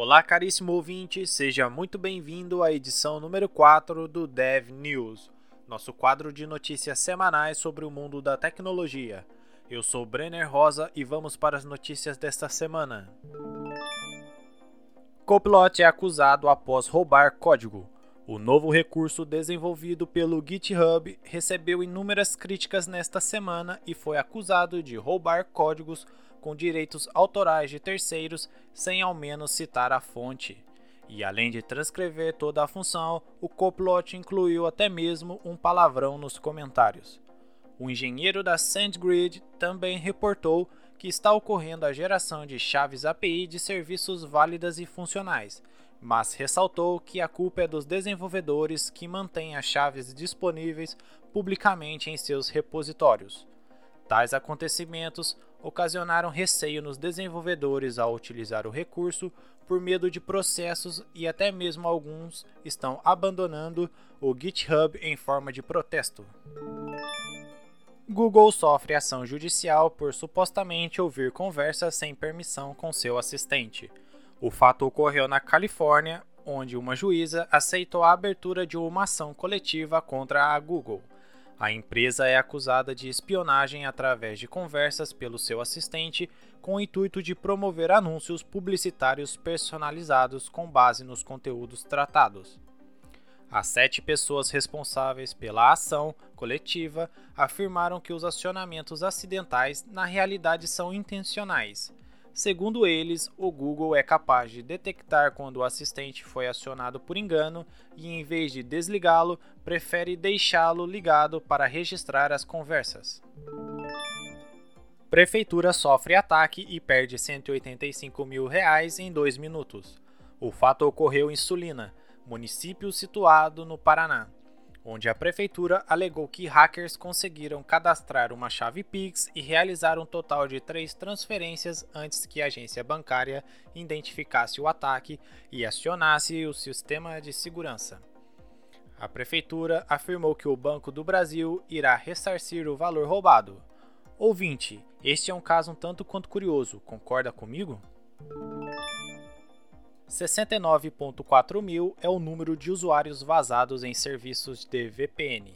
Olá, caríssimo ouvinte, seja muito bem-vindo à edição número 4 do Dev News, nosso quadro de notícias semanais sobre o mundo da tecnologia. Eu sou Brenner Rosa e vamos para as notícias desta semana. Copilot é acusado após roubar código. O novo recurso desenvolvido pelo GitHub recebeu inúmeras críticas nesta semana e foi acusado de roubar códigos com direitos autorais de terceiros sem ao menos citar a fonte. E além de transcrever toda a função, o Copilot incluiu até mesmo um palavrão nos comentários. O engenheiro da SandGrid também reportou que está ocorrendo a geração de chaves API de serviços válidas e funcionais, mas ressaltou que a culpa é dos desenvolvedores que mantêm as chaves disponíveis publicamente em seus repositórios. Tais acontecimentos ocasionaram receio nos desenvolvedores ao utilizar o recurso por medo de processos e até mesmo alguns estão abandonando o GitHub em forma de protesto. Google sofre ação judicial por supostamente ouvir conversas sem permissão com seu assistente. O fato ocorreu na Califórnia, onde uma juíza aceitou a abertura de uma ação coletiva contra a Google. A empresa é acusada de espionagem através de conversas pelo seu assistente com o intuito de promover anúncios publicitários personalizados com base nos conteúdos tratados. As sete pessoas responsáveis pela ação coletiva afirmaram que os acionamentos acidentais na realidade são intencionais Segundo eles, o Google é capaz de detectar quando o assistente foi acionado por engano e, em vez de desligá-lo, prefere deixá-lo ligado para registrar as conversas. Prefeitura sofre ataque e perde 185 mil reais em dois minutos. O fato ocorreu em Sulina, município situado no Paraná onde a prefeitura alegou que hackers conseguiram cadastrar uma chave Pix e realizar um total de três transferências antes que a agência bancária identificasse o ataque e acionasse o sistema de segurança. A prefeitura afirmou que o Banco do Brasil irá ressarcir o valor roubado. Ouvinte, este é um caso um tanto quanto curioso, concorda comigo? 69.4 mil é o número de usuários vazados em serviços de VPN.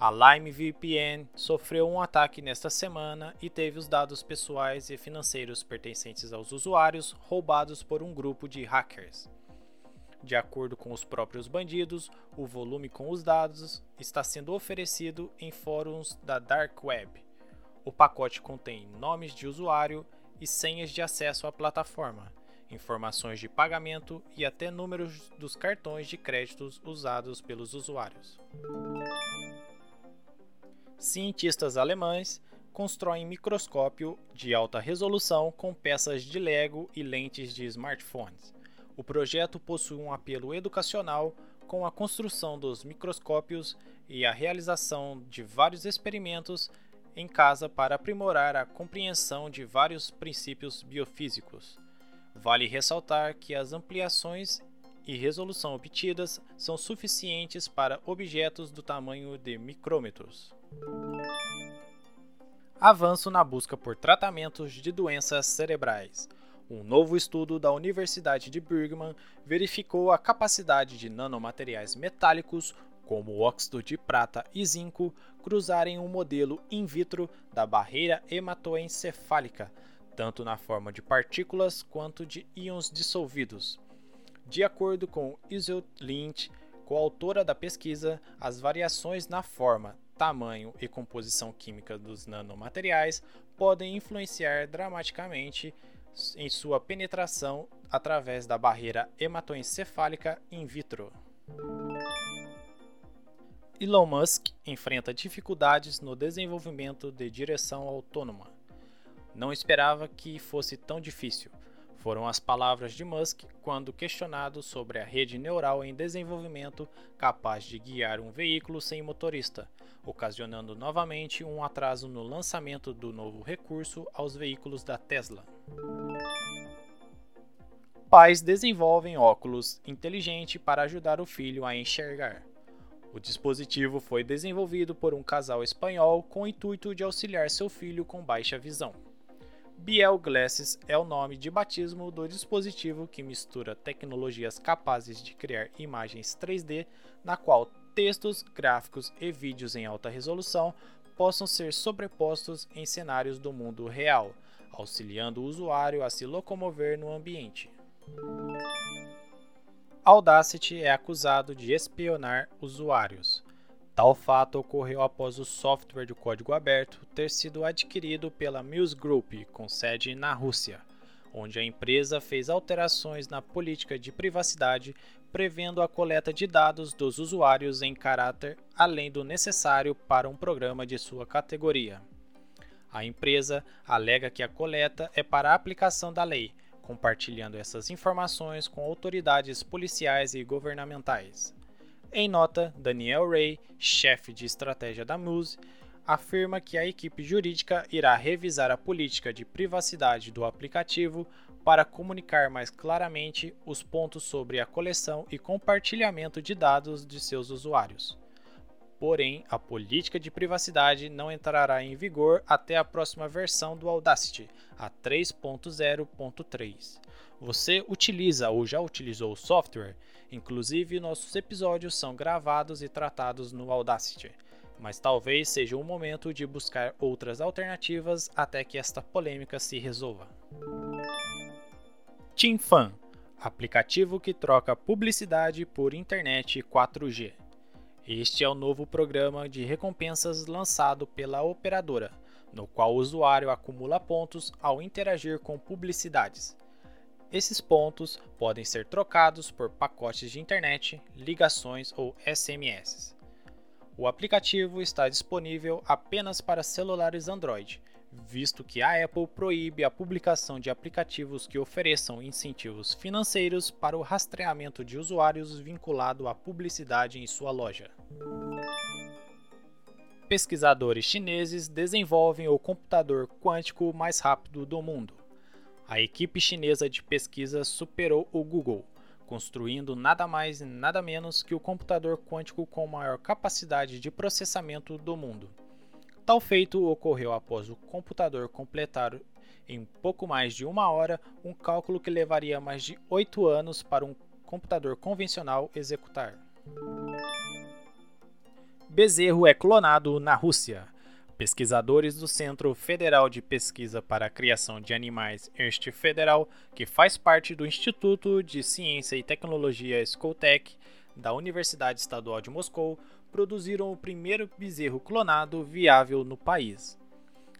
A Lime VPN sofreu um ataque nesta semana e teve os dados pessoais e financeiros pertencentes aos usuários roubados por um grupo de hackers. De acordo com os próprios bandidos, o volume com os dados está sendo oferecido em fóruns da Dark Web. O pacote contém nomes de usuário e senhas de acesso à plataforma, informações de pagamento e até números dos cartões de créditos usados pelos usuários. Cientistas alemães constroem microscópio de alta resolução com peças de Lego e lentes de smartphones. O projeto possui um apelo educacional com a construção dos microscópios e a realização de vários experimentos em casa para aprimorar a compreensão de vários princípios biofísicos. Vale ressaltar que as ampliações e resolução obtidas são suficientes para objetos do tamanho de micrômetros. Avanço na busca por tratamentos de doenças cerebrais. Um novo estudo da Universidade de Birmingham verificou a capacidade de nanomateriais metálicos, como óxido de prata e zinco, cruzarem um modelo in vitro da barreira hematoencefálica, tanto na forma de partículas quanto de íons dissolvidos. De acordo com Isolde Lynch, coautora da pesquisa, as variações na forma, tamanho e composição química dos nanomateriais podem influenciar dramaticamente em sua penetração através da barreira hematoencefálica in vitro. Elon Musk enfrenta dificuldades no desenvolvimento de direção autônoma. Não esperava que fosse tão difícil. Foram as palavras de Musk quando questionado sobre a rede neural em desenvolvimento capaz de guiar um veículo sem motorista, ocasionando novamente um atraso no lançamento do novo recurso aos veículos da Tesla. Pais desenvolvem óculos inteligente para ajudar o filho a enxergar. O dispositivo foi desenvolvido por um casal espanhol com o intuito de auxiliar seu filho com baixa visão. Biel Glasses é o nome de batismo do dispositivo que mistura tecnologias capazes de criar imagens 3D, na qual textos, gráficos e vídeos em alta resolução possam ser sobrepostos em cenários do mundo real, auxiliando o usuário a se locomover no ambiente. Audacity é acusado de espionar usuários. Tal fato ocorreu após o software de código aberto ter sido adquirido pela Muse Group, com sede na Rússia, onde a empresa fez alterações na política de privacidade, prevendo a coleta de dados dos usuários em caráter além do necessário para um programa de sua categoria. A empresa alega que a coleta é para a aplicação da lei, compartilhando essas informações com autoridades policiais e governamentais. Em nota, Daniel Ray, chefe de estratégia da Muse, afirma que a equipe jurídica irá revisar a política de privacidade do aplicativo para comunicar mais claramente os pontos sobre a coleção e compartilhamento de dados de seus usuários. Porém, a política de privacidade não entrará em vigor até a próxima versão do Audacity, a 3.0.3. Você utiliza ou já utilizou o software? Inclusive, nossos episódios são gravados e tratados no Audacity, mas talvez seja o momento de buscar outras alternativas até que esta polêmica se resolva. TeamFan aplicativo que troca publicidade por internet 4G. Este é o novo programa de recompensas lançado pela operadora, no qual o usuário acumula pontos ao interagir com publicidades. Esses pontos podem ser trocados por pacotes de internet, ligações ou SMS. O aplicativo está disponível apenas para celulares Android, visto que a Apple proíbe a publicação de aplicativos que ofereçam incentivos financeiros para o rastreamento de usuários vinculado à publicidade em sua loja. Pesquisadores chineses desenvolvem o computador quântico mais rápido do mundo. A equipe chinesa de pesquisa superou o Google, construindo nada mais e nada menos que o computador quântico com maior capacidade de processamento do mundo. Tal feito ocorreu após o computador completar em pouco mais de uma hora um cálculo que levaria mais de oito anos para um computador convencional executar. Bezerro é clonado na Rússia. Pesquisadores do Centro Federal de Pesquisa para a Criação de Animais Este Federal, que faz parte do Instituto de Ciência e Tecnologia Skoltech da Universidade Estadual de Moscou, produziram o primeiro bezerro clonado viável no país.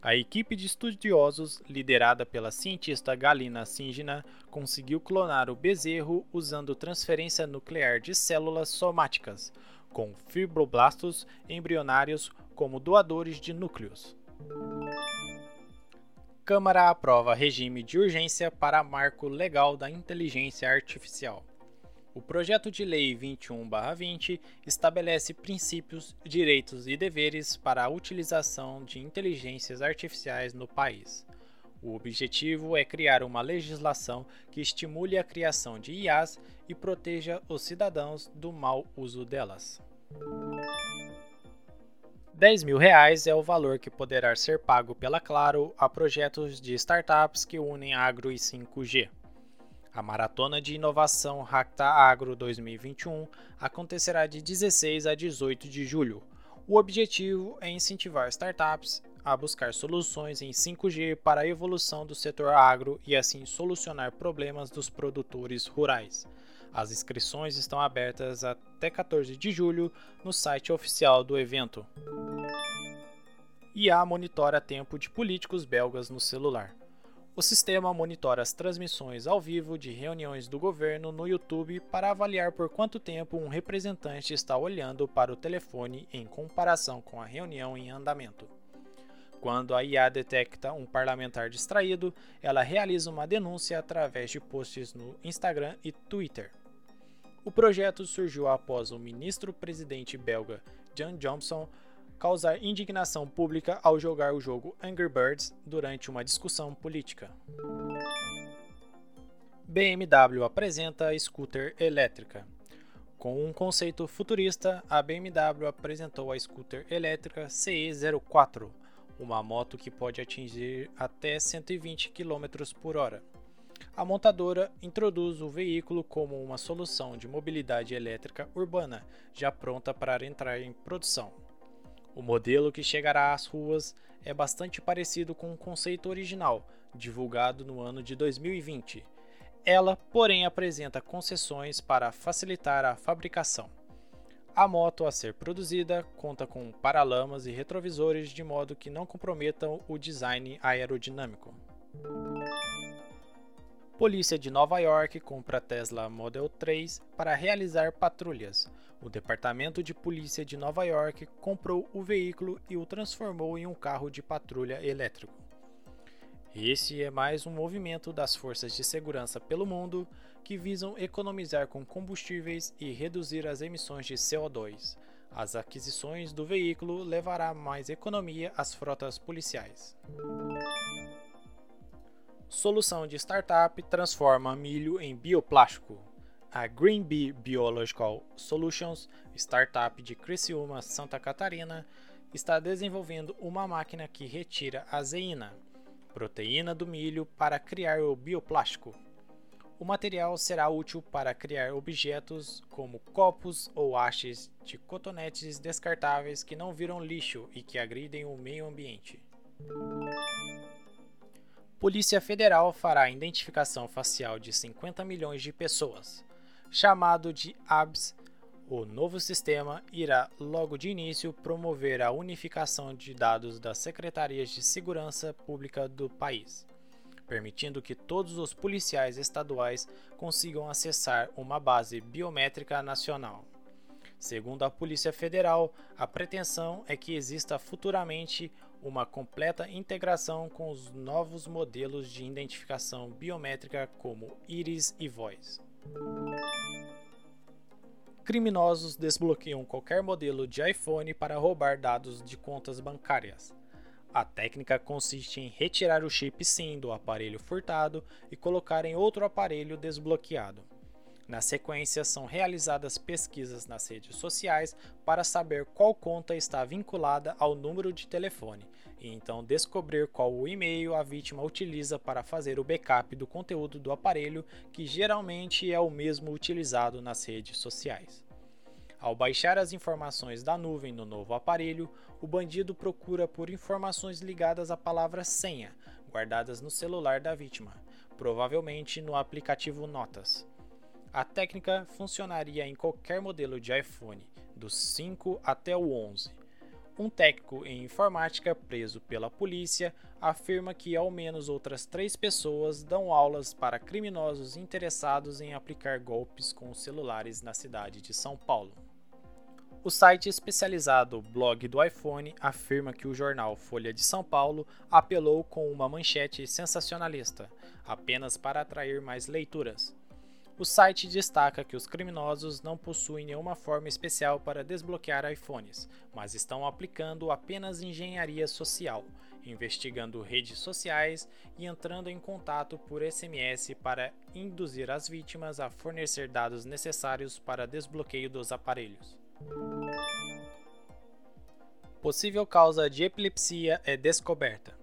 A equipe de estudiosos, liderada pela cientista Galina Singina, conseguiu clonar o bezerro usando transferência nuclear de células somáticas, com fibroblastos embrionários como doadores de núcleos. Câmara aprova regime de urgência para marco legal da inteligência artificial. O projeto de lei 21/20 estabelece princípios, direitos e deveres para a utilização de inteligências artificiais no país. O objetivo é criar uma legislação que estimule a criação de IAs e proteja os cidadãos do mau uso delas. 10 mil reais é o valor que poderá ser pago pela Claro a projetos de startups que unem agro e 5G. A Maratona de Inovação Racta Agro 2021 acontecerá de 16 a 18 de julho. O objetivo é incentivar startups a buscar soluções em 5G para a evolução do setor agro e assim solucionar problemas dos produtores rurais. As inscrições estão abertas até 14 de julho no site oficial do evento. IA monitora tempo de políticos belgas no celular. O sistema monitora as transmissões ao vivo de reuniões do governo no YouTube para avaliar por quanto tempo um representante está olhando para o telefone em comparação com a reunião em andamento. Quando a IA detecta um parlamentar distraído, ela realiza uma denúncia através de posts no Instagram e Twitter. O projeto surgiu após o ministro-presidente belga Jan Johnson causar indignação pública ao jogar o jogo Angry Birds durante uma discussão política. BMW apresenta scooter elétrica. Com um conceito futurista, a BMW apresentou a scooter elétrica CE04, uma moto que pode atingir até 120 km por hora. A montadora introduz o veículo como uma solução de mobilidade elétrica urbana, já pronta para entrar em produção. O modelo que chegará às ruas é bastante parecido com o conceito original, divulgado no ano de 2020. Ela, porém, apresenta concessões para facilitar a fabricação. A moto a ser produzida conta com paralamas e retrovisores de modo que não comprometam o design aerodinâmico. Polícia de Nova York compra Tesla Model 3 para realizar patrulhas. O Departamento de Polícia de Nova York comprou o veículo e o transformou em um carro de patrulha elétrico. Esse é mais um movimento das forças de segurança pelo mundo que visam economizar com combustíveis e reduzir as emissões de CO2. As aquisições do veículo levará mais economia às frotas policiais. Solução de startup transforma milho em bioplástico. A Green Bee Biological Solutions, startup de Criciúma, Santa Catarina, está desenvolvendo uma máquina que retira a zeína, proteína do milho, para criar o bioplástico. O material será útil para criar objetos como copos ou hastes de cotonetes descartáveis que não viram lixo e que agridem o meio ambiente. Polícia Federal fará identificação facial de 50 milhões de pessoas. Chamado de ABS, o novo sistema irá, logo de início, promover a unificação de dados das secretarias de segurança pública do país, permitindo que todos os policiais estaduais consigam acessar uma base biométrica nacional. Segundo a Polícia Federal, a pretensão é que exista futuramente uma completa integração com os novos modelos de identificação biométrica como íris e voz. Criminosos desbloqueiam qualquer modelo de iPhone para roubar dados de contas bancárias. A técnica consiste em retirar o chip SIM do aparelho furtado e colocar em outro aparelho desbloqueado. Na sequência, são realizadas pesquisas nas redes sociais para saber qual conta está vinculada ao número de telefone e então descobrir qual o e-mail a vítima utiliza para fazer o backup do conteúdo do aparelho, que geralmente é o mesmo utilizado nas redes sociais. Ao baixar as informações da nuvem no novo aparelho, o bandido procura por informações ligadas à palavra senha, guardadas no celular da vítima, provavelmente no aplicativo Notas. A técnica funcionaria em qualquer modelo de iPhone, do 5 até o 11. Um técnico em informática preso pela polícia afirma que ao menos outras três pessoas dão aulas para criminosos interessados em aplicar golpes com celulares na cidade de São Paulo. O site especializado Blog do iPhone afirma que o jornal Folha de São Paulo apelou com uma manchete sensacionalista, apenas para atrair mais leituras. O site destaca que os criminosos não possuem nenhuma forma especial para desbloquear iPhones, mas estão aplicando apenas engenharia social, investigando redes sociais e entrando em contato por SMS para induzir as vítimas a fornecer dados necessários para desbloqueio dos aparelhos. Possível causa de epilepsia é descoberta.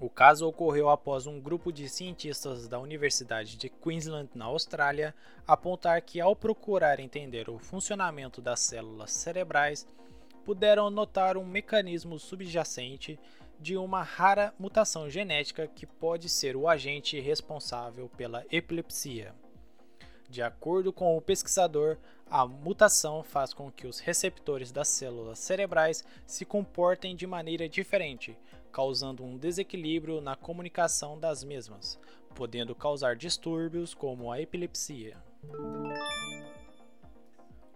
O caso ocorreu após um grupo de cientistas da Universidade de Queensland, na Austrália, apontar que, ao procurar entender o funcionamento das células cerebrais, puderam notar um mecanismo subjacente de uma rara mutação genética que pode ser o agente responsável pela epilepsia. De acordo com o pesquisador, a mutação faz com que os receptores das células cerebrais se comportem de maneira diferente, causando um desequilíbrio na comunicação das mesmas, podendo causar distúrbios como a epilepsia.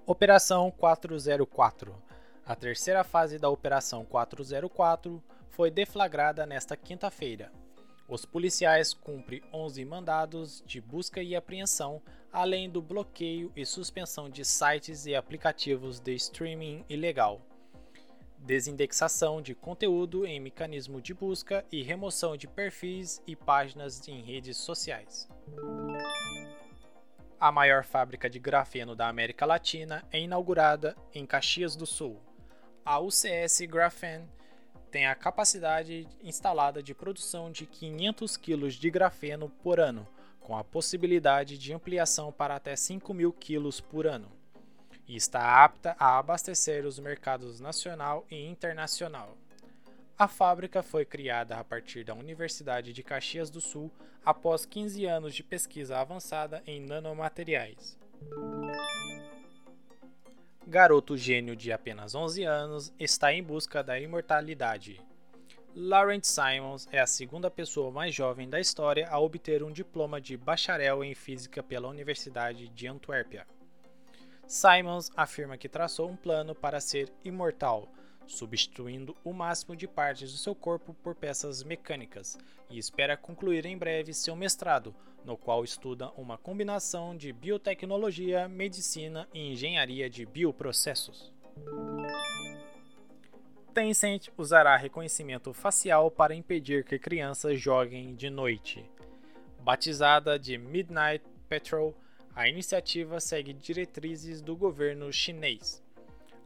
Operação 404 A terceira fase da Operação 404 foi deflagrada nesta quinta-feira. Os policiais cumprem 11 mandados de busca e apreensão, além do bloqueio e suspensão de sites e aplicativos de streaming ilegal desindexação de conteúdo em mecanismo de busca e remoção de perfis e páginas em redes sociais. A maior fábrica de grafeno da América Latina é inaugurada em Caxias do Sul. A UCS Graphene tem a capacidade instalada de produção de 500 kg de grafeno por ano, com a possibilidade de ampliação para até 5 mil kg por ano, e está apta a abastecer os mercados nacional e internacional. A fábrica foi criada a partir da Universidade de Caxias do Sul após 15 anos de pesquisa avançada em nanomateriais. Garoto gênio de apenas 11 anos está em busca da imortalidade. Lawrence Simons é a segunda pessoa mais jovem da história a obter um diploma de bacharel em física pela Universidade de Antuérpia. Simons afirma que traçou um plano para ser imortal substituindo o máximo de partes do seu corpo por peças mecânicas, e espera concluir em breve seu mestrado, no qual estuda uma combinação de biotecnologia, medicina e engenharia de bioprocessos. Tencent usará reconhecimento facial para impedir que crianças joguem de noite. Batizada de Midnight Patrol, a iniciativa segue diretrizes do governo chinês.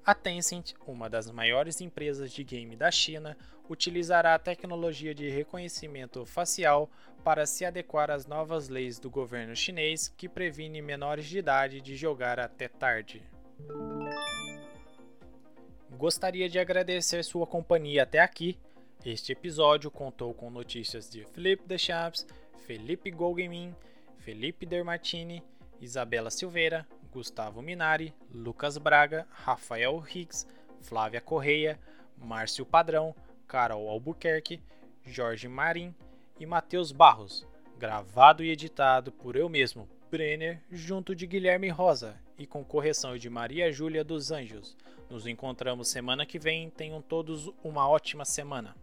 A Tencent, uma das maiores empresas de game da China, utilizará a tecnologia de reconhecimento facial para se adequar às novas leis do governo chinês que previne menores de idade de jogar até tarde. Gostaria de agradecer sua companhia até aqui. Este episódio contou com notícias de Felipe Deschamps, Felipe Golgemin, Felipe Dermatini, Isabela Silveira, Gustavo Minari, Lucas Braga, Rafael Higgs, Flávia Correia, Márcio Padrão, Carol Albuquerque, Jorge Marim e Matheus Barros, gravado e editado por eu mesmo, Brenner, junto de Guilherme Rosa e com correção de Maria Júlia dos Anjos. Nos encontramos semana que vem. Tenham todos uma ótima semana.